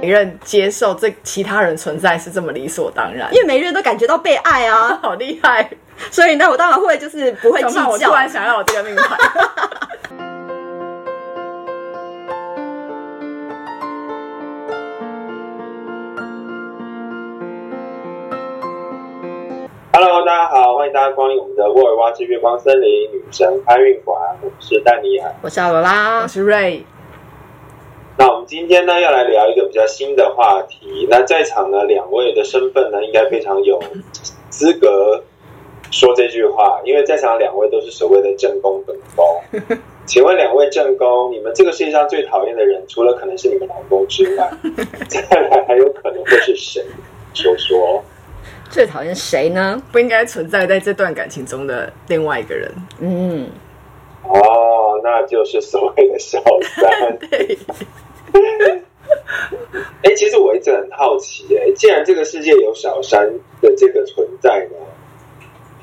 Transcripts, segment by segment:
每人接受这其他人存在是这么理所当然，因为每个人都感觉到被爱啊，好厉害！所以呢，我当然会就是不会计较我突。然想要我这个命牌。Hello，大家好，欢迎大家光临我们的沃尔沃之月光森林女神开运馆，我是丹尼亚。我是阿罗拉我，是瑞，今天呢要来聊一个比较新的话题。那在场呢两位的身份呢，应该非常有资格说这句话，因为在场两位都是所谓的正宫本宫。请问两位正宫，你们这个世界上最讨厌的人，除了可能是你们老公之外，再来还有可能会是谁？说说。最讨厌谁呢？不应该存在在这段感情中的另外一个人。嗯，哦，那就是所谓的小三。对，哎，其实我一直很好奇，哎，既然这个世界有小三的这个存在呢，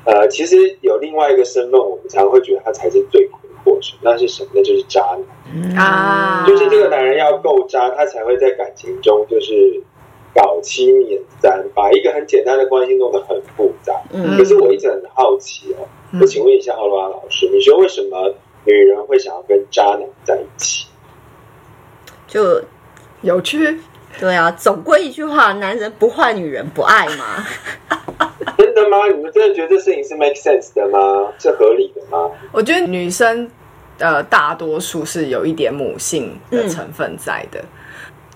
呃，其实有另外一个身份，我们常会觉得他才是罪魁祸首，那是什么？那就是渣男，啊，就是这个男人要够渣，他才会在感情中就是搞七捻三，把一个很简单的关系弄得很复杂。嗯可是我一直很好奇哦，嗯我请问一下奥罗拉老师，你觉得为什么女人会想要跟渣男在一起？就有趣。对啊，总归一句话，男人不坏，女人不爱嘛。真的吗？你们真的觉得这事情是 make sense 的吗？是合理的吗？我觉得女生呃大多数是有一点母性的成分在的，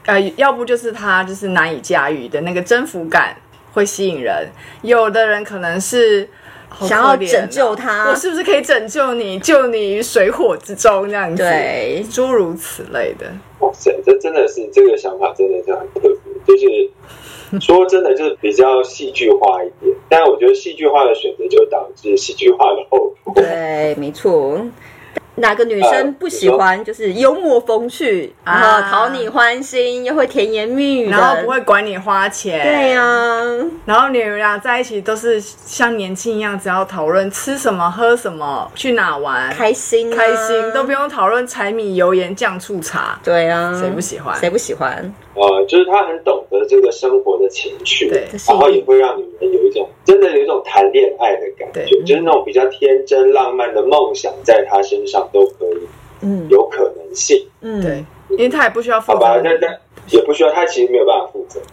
呃，要不就是她就是难以驾驭的那个征服感会吸引人，有的人可能是。好想要拯救他我是不是可以拯救你，救你于水火之中这样子？对诸如此类的。哇塞，这真的是这个想法真的是很特别，就是 说真的就是比较戏剧化一点，但我觉得戏剧化的选择就导致戏剧化的后果。对，没错。哪个女生不喜欢就是幽默风趣，然啊。后讨你欢心，又会甜言蜜语，然后不会管你花钱，对呀、然后你们俩在一起都是像年轻一样，只要讨论吃什么、喝什么、去哪玩，开心、啊、开心，都不用讨论柴米油盐酱醋茶。对啊，谁不喜欢？谁不喜欢？呃，就是他很懂得这个生活的情趣，对然后也会让女人有一种真的有一种谈恋爱的感觉，就是那种比较天真浪漫的梦想，在他身上都可以嗯有可能性。嗯，对，因为他也不需要负好吧，责但但也不需要，他其实没有办法负责。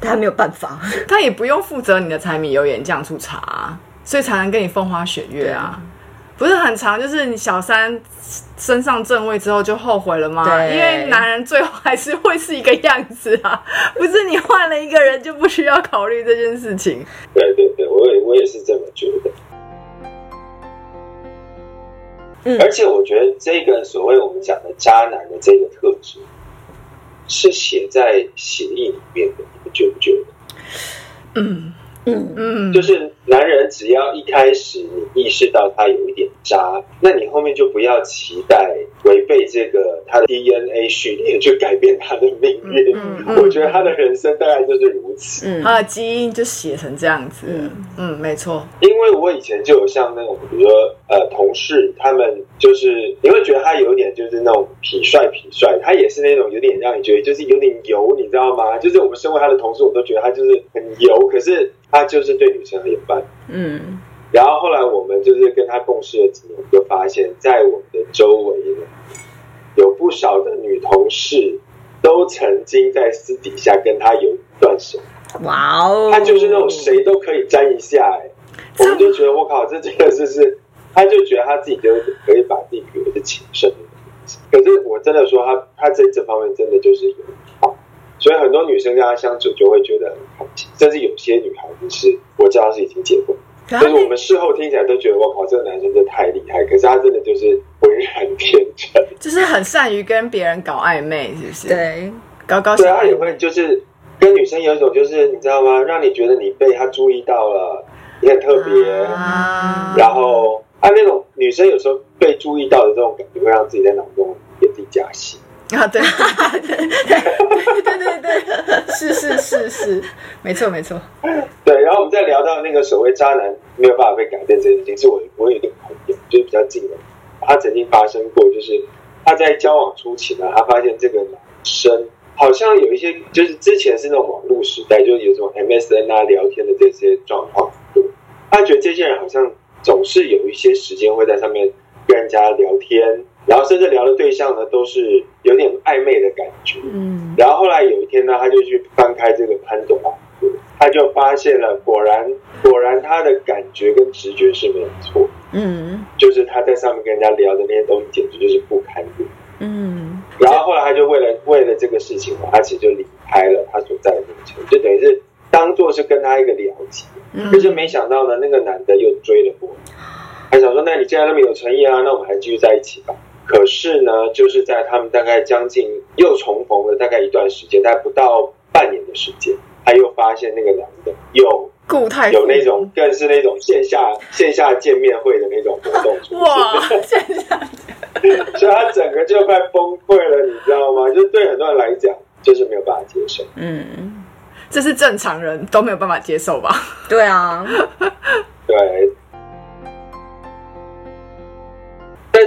他没有办法。他也不用负责你的柴米油盐酱醋茶啊、所以才能跟你风花雪月啊。不是很长，就是你小三升上正位之后就后悔了吗？对因为男人最后还是会是一个样子啊，不是你换了一个人就不需要考虑这件事情。对对对，我也我也是这么觉得。嗯而且我觉得这个所谓我们讲的渣男的这个特质，是写在协议里面的，你们觉不觉得？嗯嗯，嗯，就是男人只要一开始你意识到他有一点渣，那你后面就不要期待违背这个他的 DNA 序列去改变他的命运。嗯嗯我觉得他的人生大概就是如此。嗯他的基因就写成这样子。嗯嗯，没错。因为我以前就有像那种，比如说呃同事，他们就是你会觉得他有点就是那种痞帅痞帅，他也是那种有点让你觉得就是有点油，你知道吗？就是我们身为他的同事，我都觉得他就是很油，可是他就是对女生很有办法。嗯然后后来我们就是跟他共事了几年，就发现，在我们的周围呢，有不少的女同事都曾经在私底下跟他有一段手，哇哦，他就是那种谁都可以沾一下、哎，我们就觉得我靠，这真的是是，他就觉得他自己就可以把自己比为是情圣的样子。可是我真的说他，他在这方面真的就是有好，所以很多女生跟他相处就会觉得很开心，甚至有些女孩子是我知道是已经结婚。可就是我们事后听起来都觉得我靠，这个男生真的太厉害，可是他真的就是浑然天成。就是很善于跟别人搞暧昧，是不是？，对，搞搞对，他也。会就是跟女生有一种就是你知道吗？让你觉得你被他注意到了，你很特别，啊然后啊那种女生有时候被注意到的这种感觉，会让自己在脑中给自己加戏。啊，对 对对对对对，是是是是，没错没错。对，然后我们再聊到那个所谓渣男没有办法被改变这件事情，是我我有一个朋友，就是比较近的，他曾经发生过，就是他在交往初期呢，他发现这个男生好像有一些，就是之前是那种网络时代，就是有这种 MSN 啊聊天的这些状况。他觉得这些人好像总是有一些时间会在上面跟人家聊天，然后甚至聊的对象呢都是有点暧昧的感觉。嗯然后后来有一天呢，他就去翻开这个潘朵拉盒，他就发现了，果然果然他的感觉跟直觉是没有错，嗯就是他在上面跟人家聊的那些东西，简直就是不堪入目。嗯然后后来他就为了为了这个事情呢，他其实就离开了他所在的那个城，就等于是当做是跟他一个了结。嗯可是没想到呢，那个男的又追了过来，还想说，那你既然那么有诚意啊，那我们还继续在一起吧。可是呢，就是在他们大概将近又重逢了大概一段时间，大概不到半年的时间，他又发现那个男的有固态有那种更是那种线下线下见面会的那种活动出哇现，，现在 所以他整个就快崩溃了，你知道吗？就是对很多人来讲，就是没有办法接受。嗯，这是正常人都没有办法接受吧？对啊，对。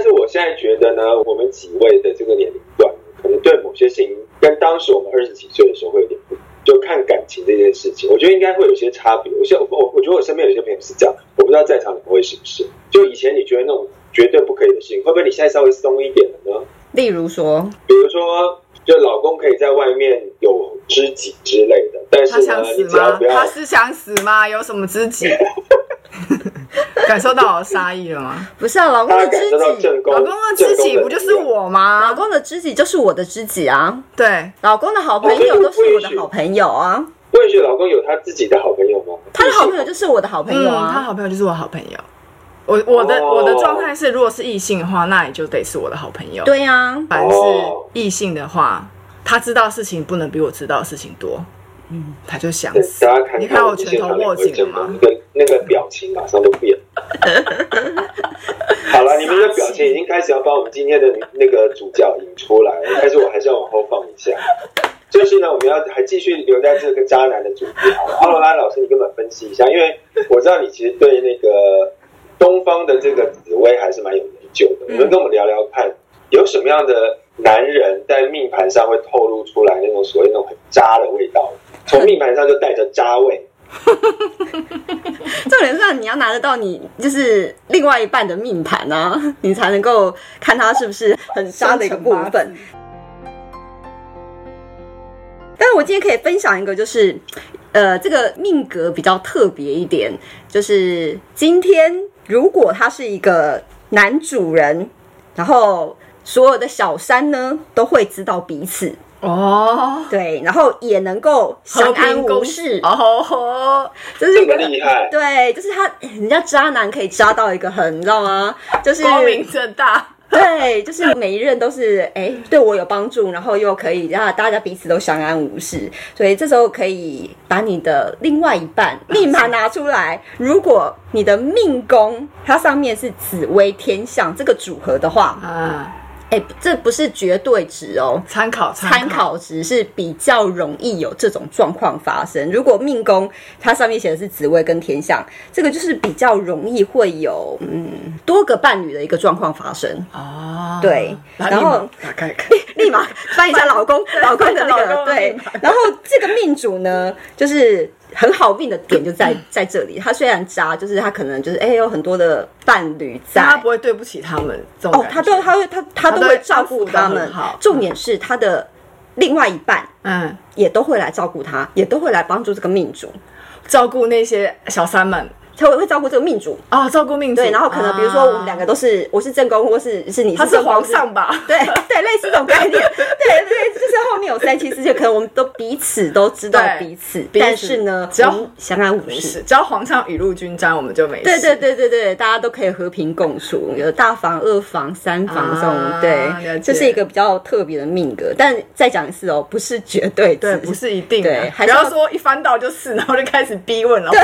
是我现在觉得呢，我们几位的这个年龄段，可能对某些事情跟当时我们二十几岁的时候会有点。就看感情这件事情，我觉得应该会有些差别。我现我我觉得我身边有些朋友是这样，我不知道在场两位是不是？就以前你觉得那种绝对不可以的事情，会不会你现在稍微松一点了呢？例如说，比如说，就老公可以在外面有知己之类的，但是呢，他想死吗你只要不？要他是想死吗？有什么知己？感受到我的杀意了吗？不是啊，老公的知己，老公的知己不就是我吗老？公的知己就是我的知己啊，对，老公的好朋友都是我的好朋友啊，不允许老公有他自己的好朋友吗？他的好朋友就是我的好朋友嗯，他啊，好朋友就是我好朋友。我我的、哦我的状态是，如果是异性的话，那也就得是我的好朋友。，对啊，凡是哦异性的话，他知道事情不能比我知道的事情多，嗯，他就想大家。看你看我拳头握紧了吗？那个那个表情马上就变了。好了，你们的表情已经开始要把我们今天的那个主角引出来了，但是我还是要往后放一下。就是呢，我们要还继续留在这个渣男的主题好了。阿罗拉老师，你跟我们分析一下，因为我知道你其实对那个东方的这个紫薇还是蛮有研究的。你们跟我们聊聊看，有什么样的男人在命盘上会透露出来那种所谓那种很渣的味道？从命盘上就带着渣味。重点是你要拿得到你就是另外一半的命盘啊，你才能够看他是不是很渣的一个部分。但是我今天可以分享一个，就是呃，这个命格比较特别一点，就是今天如果他是一个男主人，然后所有的小三呢都会知道彼此，哦，对，然后也能够相安无事，哦，这这是一个么厉害，对，就是他，人家渣男可以渣到一个很，你知道吗？就是光明正大。对，就是每一任都是哎、对我有帮助，然后又可以让大家彼此都相安无事，所以这时候可以把你的另外一半 命盘拿出来，如果你的命宫它上面是紫薇天象这个组合的话，啊，哎、这不是绝对值哦，参考参考值是比较容易有这种状况发生。如果命宫它上面写的是紫薇跟天象，这个就是比较容易会有嗯多个伴侣的一个状况发生。哦，对然然后后打开看，立马翻一下老公 老公的那个对，然后这个命主呢，就是很好命的点就在在这里。他虽然渣，就是他可能就是哎、有很多的伴侣在，他不会对不起他们哦，他都他会他他都会会照顾他们。很好。重点是他的另外一半嗯。也都会来照顾他，也都会来帮助这个命主，照顾那些小三们他会会照顾这个命主。啊，照顾命主对，然后可能比如说我们两个都是，我是正宫，或是是你他是皇上吧？对 对，类似这种概念，对对，就是后面有三妻四妾，可能我们都彼此都知道彼此，但是呢，只要相安无事事，。只要皇上雨露均沾，我们就没事。对对对对对，大家都可以和平共处，有大房、二房、三房这种，啊对，解这是一个比较特别的命格。但再讲一次哦，不是绝对，对，不是一定的对，还是要不要说一翻到就是，然后就开始逼问了。对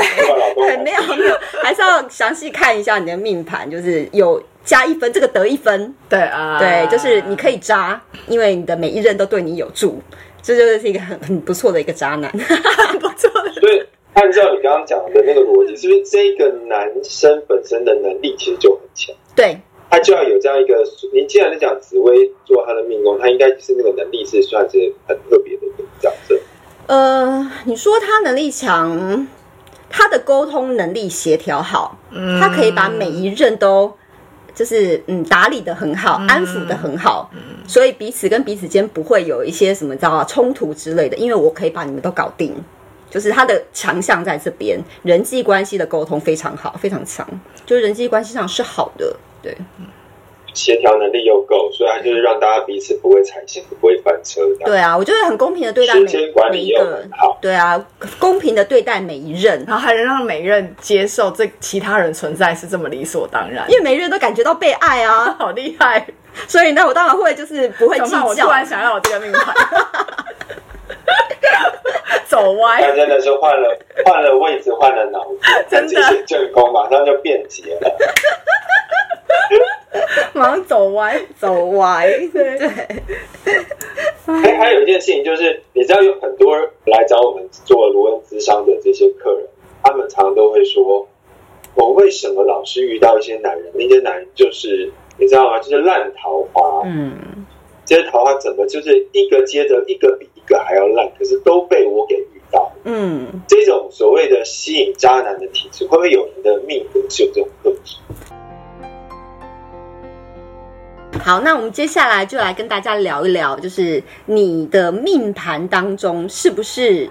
对，没有没有，还是要详细看一下你的命盘，就是有加一分，这个得一分，对啊，对，就是你可以渣，因为你的每一任都对你有助，这就是一个很很不错的一个渣男。不错的。所以按照你刚刚讲的那个逻辑，是不是这个男生本身的能力其实就很强？对他就要有这样一个。你既然是讲紫薇做他的命宫，他应该是那个能力是算是很特别的一个角色。呃，你说他能力强，他的沟通能力协调好，他可以把每一任都就是嗯打理的很好，安抚的很好，所以彼此跟彼此间不会有一些什么知道吗冲突之类的，因为我可以把你们都搞定。就是他的强项在这边，人际关系的沟通非常好，非常强，就是人际关系上是好的，对。协调能力又够，所以他就是让大家彼此不会踩线，不会翻车。对啊，我觉得很公平的对待时间管每一个很好。对啊，公平的对待每一任，然后还能让每一任接受这其他人存在是这么理所当然，因为每一任都感觉到被爱啊，好厉害！所以呢，我当然会就是不会计较？我 突较。然想要我这个命盘，走歪他。真的是换了换了位置，换了脑子，真的正宫马上就变节了。马上走歪，走歪，对。对，还还有一件事情就是，你知道有很多来找我们做罗恩咨商的这些客人，他们常常都会说，我为什么老是遇到一些男人，那些男人就是你知道吗？就是烂桃花，嗯，这些桃花怎么就是一个接着一个比一个还要烂，可是都被我给遇到。嗯，这种所谓的吸引渣男的体质，会不会有人的命格是有这种特质？好，那我们接下来就来跟大家聊一聊，就是你的命盘当中是不是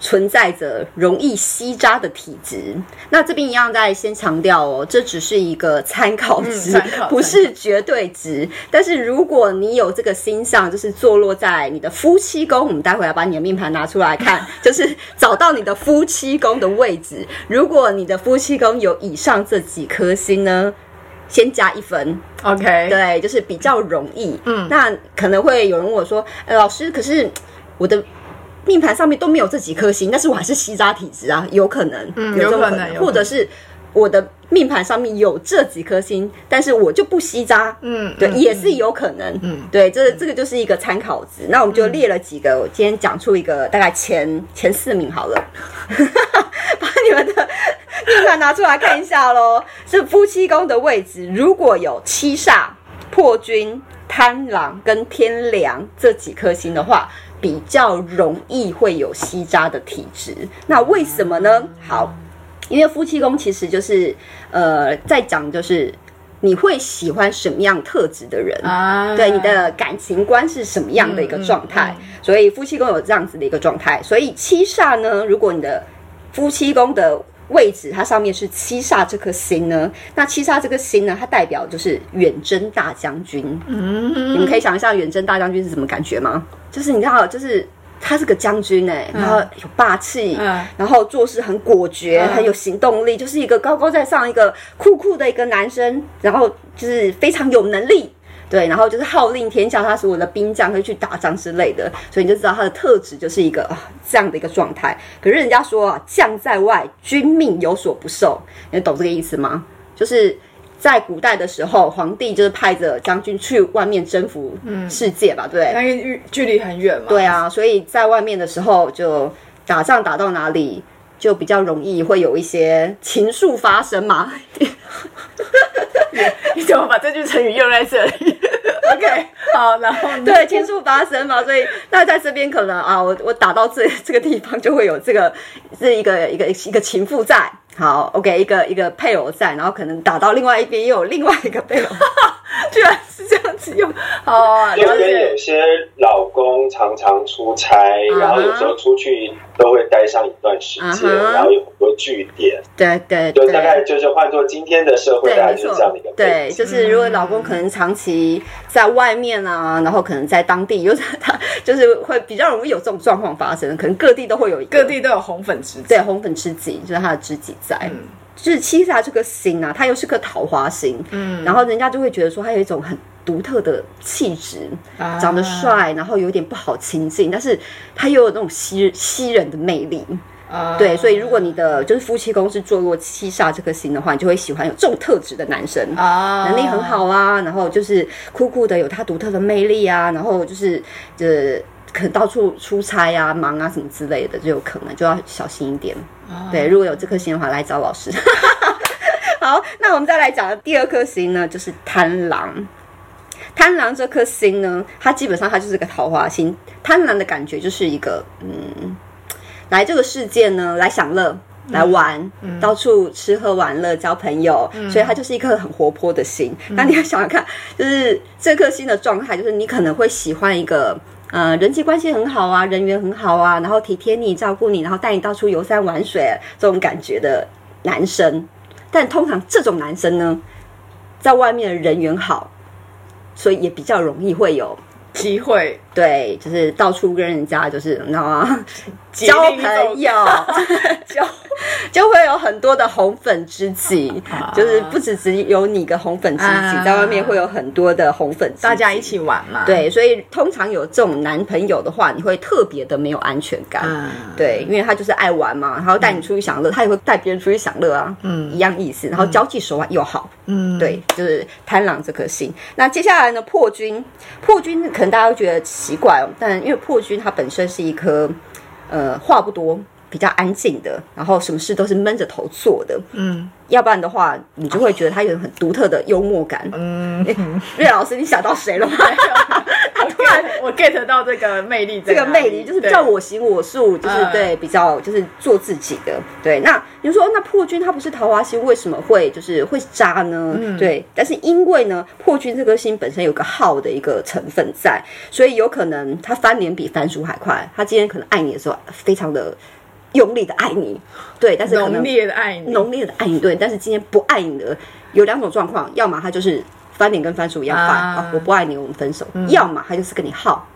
存在着容易吸渣的体质？那这边一样再先强调哦，这只是一个参考值，嗯考不是绝对值。但是如果你有这个星象，就是坐落在你的夫妻宫，我们待会要把你的命盘拿出来看，就是找到你的夫妻宫的位置。如果你的夫妻宫有以上这几颗星呢？先加一分，OK，对，就是比较容易。嗯那可能会有人问我说：“呃，老师，可是我的命盘上面都没有这几颗星，但是我还是吸渣体质啊，有可能，嗯有可能或者是我的命盘上面有这几颗星，但是我就不吸渣。”嗯，对，嗯也是有可能。嗯对，这这个就是一个参考值。那我们就列了几个，我今天讲出一个大概前前四名好了，把你们的命盘拿出来看一下喽。是夫妻宫的位置，如果有七煞、破军、贪狼跟天梁这几颗星的话，比较容易会有吸渣的体质。那为什么呢？好，因为夫妻宫其实就是呃，在讲就是你会喜欢什么样特质的人。啊，对你的感情观是什么样的一个状态，嗯所以夫妻宫有这样子的一个状态。所以七煞呢，如果你的夫妻宫的位置它上面是七煞这颗星呢，那七煞这颗星呢，它代表就是远征大将军。嗯，你们可以想一下远征大将军是什么感觉吗？就是你知道，就是他是个将军哎、然后有霸气，嗯然后做事很果决，嗯很有行动力，就是一个高高在上、一个酷酷的一个男生，然后就是非常有能力。对，然后就是号令天下，他所有的兵将会去打仗之类的，所以你就知道他的特质就是一个啊这样的一个状态。可是人家说啊，将在外，君命有所不受，你懂这个意思吗？就是在古代的时候，皇帝就是派着将军去外面征服世界吧，对？因为距距离很远嘛，对啊，所以在外面的时候就打仗打到哪里，就比较容易会有一些情愫发生嘛。你怎么把这句成语用在这里？OK，好，然后对，情愫发生嘛，所以那在这边可能啊，我我打到这这个地方就会有这个是一个一个一个情妇在。好，OK，一个一个配偶在，然后可能打到另外一边又有另外一个配偶。居然是这样子用，哦。因为有，些老公常常出差，然后有时候出去都会待上一段时间，然后有很多据点，对对就大概。就是换做今天的社会，对，大概就是这样的一个，背对，景。就是如果老公可能长期在外面啊，然后可能在当地，就是他就是会比较容易有这种状况发生，可能各地都会有一个各地都有红粉知己，对红粉知己，就是他的知己在。嗯就是七煞这个星啊，它又是个桃花星，嗯然后人家就会觉得说他有一种很独特的气质，啊长得帅，然后有点不好亲近，但是他又有那种吸吸人的魅力。啊对，所以如果你的就是夫妻宫是坐落七煞这颗星的话，你就会喜欢有这种特质的男生。啊能力很好啊，然后就是酷酷的，有他独特的魅力啊，然后就是呃，可能到处出差啊、忙啊什么之类的，就有可能就要小心一点。啊对，如果有这颗星的话，来找老师。好，那我们再来讲的第二颗星呢，就是贪狼。贪狼这颗星呢，它基本上它就是个桃花星。贪狼的感觉就是一个，嗯，来这个世界呢，来享乐。来玩，到处吃喝玩乐，交朋友，所以它就是一颗很活泼的心。那你要想想看，就是这颗心的状态，就是你可能会喜欢一个，呃，人际关系很好啊，人缘很好啊，然后体贴你、照顾你，然后带你到处游山玩水这种感觉的男生。但通常这种男生呢，在外面的人缘好，所以也比较容易会有机会。对，就是到处跟人家就是你知道吗？交朋友，交 就会有很多的红粉知己，就是不止只有你个红粉知己，在外面会有很多的红粉，大家一起玩嘛。对，所以通常有这种男朋友的话，你会特别的没有安全感。对，因为他就是爱玩嘛，然后带你出去享乐，他也会带别人出去享乐啊。嗯，一样意思。然后交际手腕又好。嗯，对，就是贪狼这颗心。那接下来呢？破军，破军可能大家会觉得。奇怪哦，但因为破军它本身是一颗，呃，话不多、比较安静的，然后什么事都是闷着头做的，嗯，要不然的话，你就会觉得他有很独特的幽默感。嗯，瑞老师，你想到谁了吗？他 突然我 get 到这个魅力，这个魅力就是叫我行我素，就是对比较就是做自己的。对，那你说那破军他不是桃花星，为什么会就是会渣呢？对，但是因为呢，破军这颗星本身有个好的一个成分在，所以有可能他翻脸比翻书还快。他今天可能爱你的时候，非常的用力的爱你，对，但是浓烈的爱你，浓烈的爱你，对，但是今天不爱你的有两种状况，要么他就是。翻脸跟翻书一样快啊！我不爱你，我们分手。要么他就是跟你耗，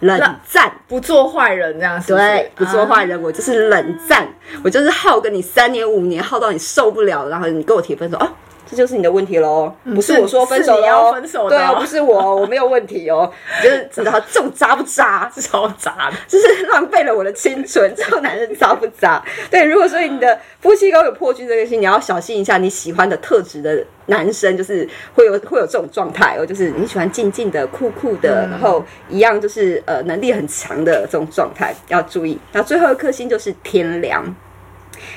冷战，不做坏人这样。对，不做坏人，我就是冷战，我就是耗跟你三年五年，耗到你受不了，然后你跟我提分手啊。这就是你的问题喽，不是我说分手哦，分手对，不是我，我没有问题哦，就是知道这种渣不渣，超渣。的，就是浪费了我的青春，这种男人渣不渣？对，如果说你的夫妻宫有破军这个星，你要小心一下，你喜欢的特质的男生，就是会有会有这种状态哦，就是你喜欢静静的、酷酷的，然后一样就是呃能力很强的这种状态，要注意。那最后一颗星就是天梁。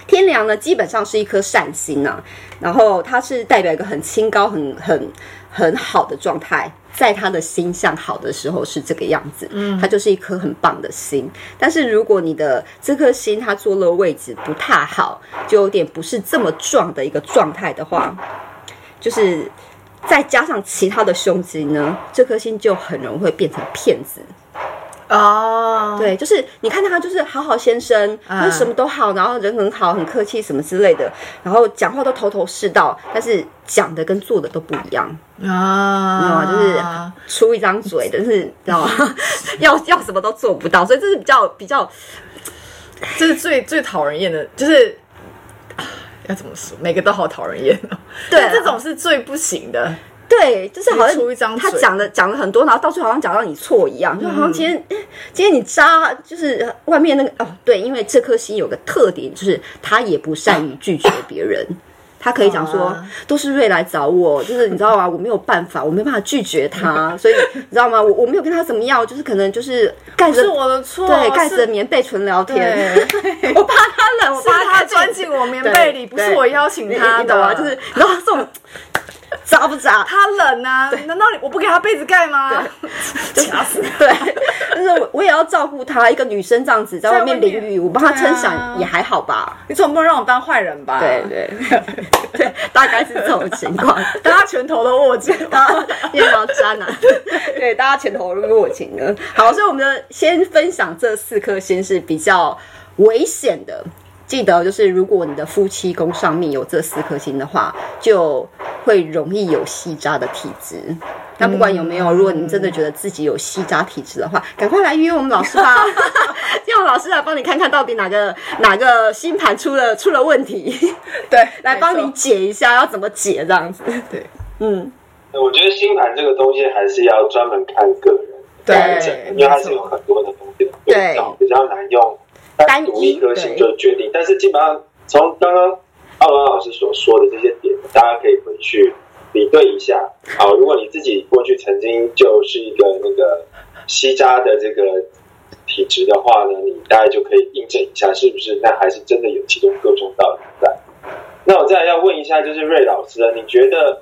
天梁呢，基本上是一颗善心呐，然后它是代表一个很清高、很很很好的状态，在他的心向好的时候是这个样子，嗯，它就是一颗很棒的心。但是如果你的这颗心它坐落位置不太好，就有点不是这么壮的一个状态的话，就是再加上其他的凶吉呢，这颗心就很容易会变成骗子。哦，对，就是你看他就是好好先生，他什么都好，然后人很好，很客气什么之类的，然后讲话都头头是道，但是讲的跟做的都不一样啊，知道吗？就是出一张嘴，但是知道吗？要要什么都做不到，所以这是比较比较，这是最最讨人厌的，就是要怎么说，每个都好讨人厌哦。对，这种是最不行的。对，就是好像他讲了讲了很多，然后到最后好像讲到你错一样，就好像今天今天你扎，就是外面那个哦，对，因为这颗心有个特点，就是他也不善于拒绝别人，他可以讲说都是瑞来找我，就是你知道吗？我没有办法，我没办法拒绝他，所以你知道吗？我我没有跟他怎么样，就是可能就是盖着我的错，对，盖着棉被纯聊天，我怕他冷，我怕他钻进我棉被里，不是我邀请他的，就是然后这种。渣不扎？他冷啊！难道我不给他被子盖吗？掐 死！对，就是我我也要照顾他。一个女生这样子在外面淋雨，我帮他撑伞也还好吧？你总不能让我当坏人吧？对对对，大概是这种情况。大家拳头都握紧，大家也要渣男。对，大家拳头都握紧了。好，所以我们的先分享这四颗星是比较危险的。记得，就是如果你的夫妻宫上面有这四颗星的话，就会容易有细渣的体质。那不管有没有，如果你真的觉得自己有细渣体质的话，赶快来约我们老师吧，让老师来帮你看看到底哪个哪个星盘出了出了问题，对，来帮你解一下要怎么解这样子。对，嗯，我觉得星盘这个东西还是要专门看个人，对，因为它是有很多的东西对照，比较难用。单一颗星就决定，但是基本上从刚刚奥文老师所说的这些点，大家可以回去比对一下。好，如果你自己过去曾经就是一个那个西渣的这个体质的话呢，你大概就可以印证一下，是不是那还是真的有其中各种道理在。那我再来要问一下，就是瑞老师啊，你觉得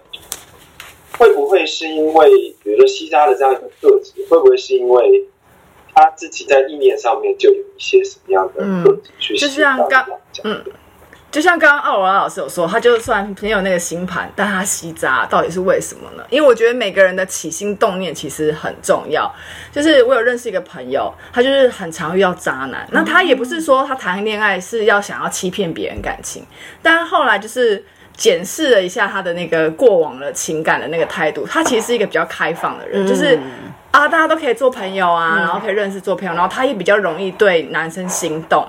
会不会是因为，比如说西扎的这样一个特质，会不会是因为他自己在意念上面就有一些什么样的特质去就吸引到像刚讲？嗯，就像刚刚奥罗拉老师有说，他就算没有那个星盘，但他吸渣到底是为什么呢？因为我觉得每个人的起心动念其实很重要。就是我有认识一个朋友，他就是很常遇到渣男，那他也不是说他谈恋爱是要想要欺骗别人感情，但后来就是。检视了一下他的那个过往的情感的那个态度，他其实是一个比较开放的人，就是啊，大家都可以做朋友啊，然后可以认识做朋友，然后他也比较容易对男生心动，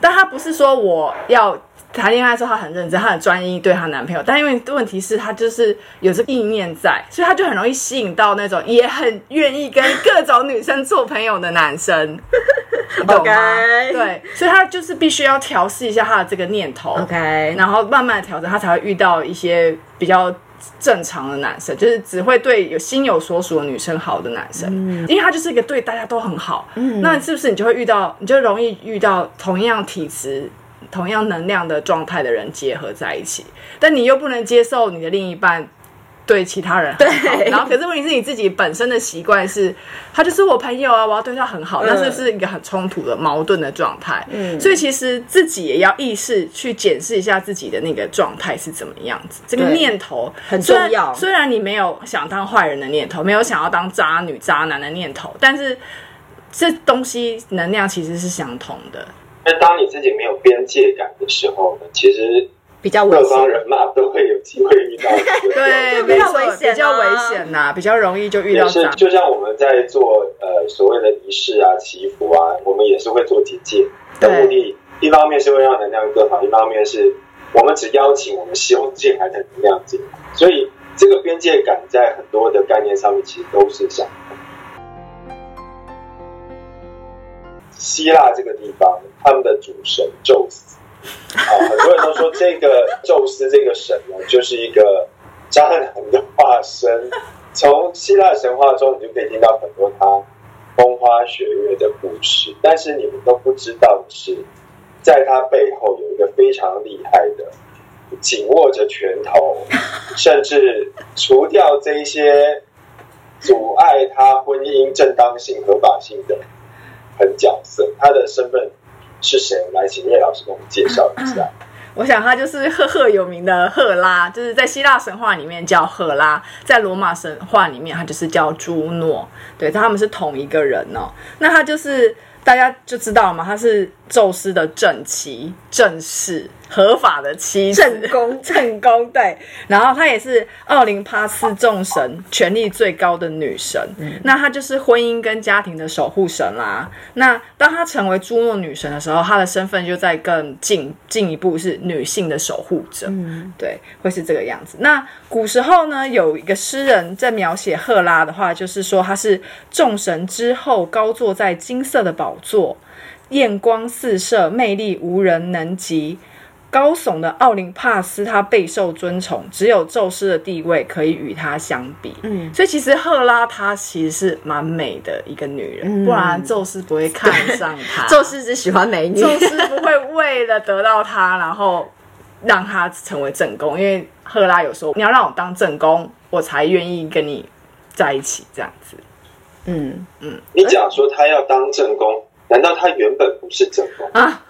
但他不是说我要谈恋爱的时候她很认真，她很专一对她男朋友，但因为问题是，他就是有这个意念在，所以他就很容易吸引到那种也很愿意跟各种女生做朋友的男生，你懂吗？OK 对，所以他就是必须要调试一下他的这个念头 OK，然后慢慢调整，他才会遇到一些比较正常的男生，就是只会对有心有所属的女生好的男生，因为他就是一个对大家都很好。那是不是你就会遇到，你就容易遇到同样体质、同样能量的状态的人结合在一起？但你又不能接受你的另一半。对其他人很好，对然后可是问题是你自己本身的习惯是，他就是我朋友啊，我要对他很好，那是不是一个很冲突的矛盾的状态？嗯所以其实自己也要意识去检视一下自己的那个状态是怎么样子，这个念头很重要虽然你没有想当坏人的念头，没有想要当渣女渣男的念头，但是这东西能量其实是相同的。那当你自己没有边界感的时候呢，其实比较各方。人马都会有机会遇到 对，比较没错危险啊比较危险呐、比较容易就遇到也是，。就像我们在做呃所谓的仪式啊、祈福啊，我们也是会做结界的目的，一方面是会让能量更好，一方面是我们只邀请我们希望进来的能量进来，所以这个边界感在很多的概念上面其实都是相希腊这个地方，他们的主神宙斯，啊，很多人都说这个宙斯这个神呢，就是一个渣男的化身。从希腊神话中，你就可以听到很多他风花雪月的故事，但是你们都不知道的是，在他背后有一个非常厉害的，紧握着拳头，甚至除掉这一些阻碍他婚姻正当性、合法性的很角色。他的身份是谁？来，请叶老师给我们介绍一下。我想他就是赫赫有名的赫拉，就是在希腊神话里面叫赫拉，在罗马神话里面他就是叫朱诺，对，他们是同一个人哦。那他就是大家就知道嘛，他是宙斯的正妻、正室、合法的妻子、正宫 正宫，对。然后她也是奥林帕斯众神权力最高的女神，那她就是婚姻跟家庭的守护神啦。那当她成为朱诺女神的时候，她的身份就在更进进一步是女性的守护者，嗯，对，会是这个样子。那古时候呢，有一个诗人在描写赫拉的话，就是说她是众神之后高坐在金色的宝座，艳光四射，魅力无人能及。高耸的奥林帕斯，他备受尊崇，只有宙斯的地位可以与他相比。嗯所以其实赫拉她其实是蛮美的一个女人，嗯不然宙斯不会看上她。宙斯只喜欢美女。宙斯不会为了得到她，然后让她成为正宫，因为赫拉有说你要让我当正宫，我才愿意跟你在一起这样子。嗯嗯，你讲说他要当正宫，难道他原本不是正宫？啊，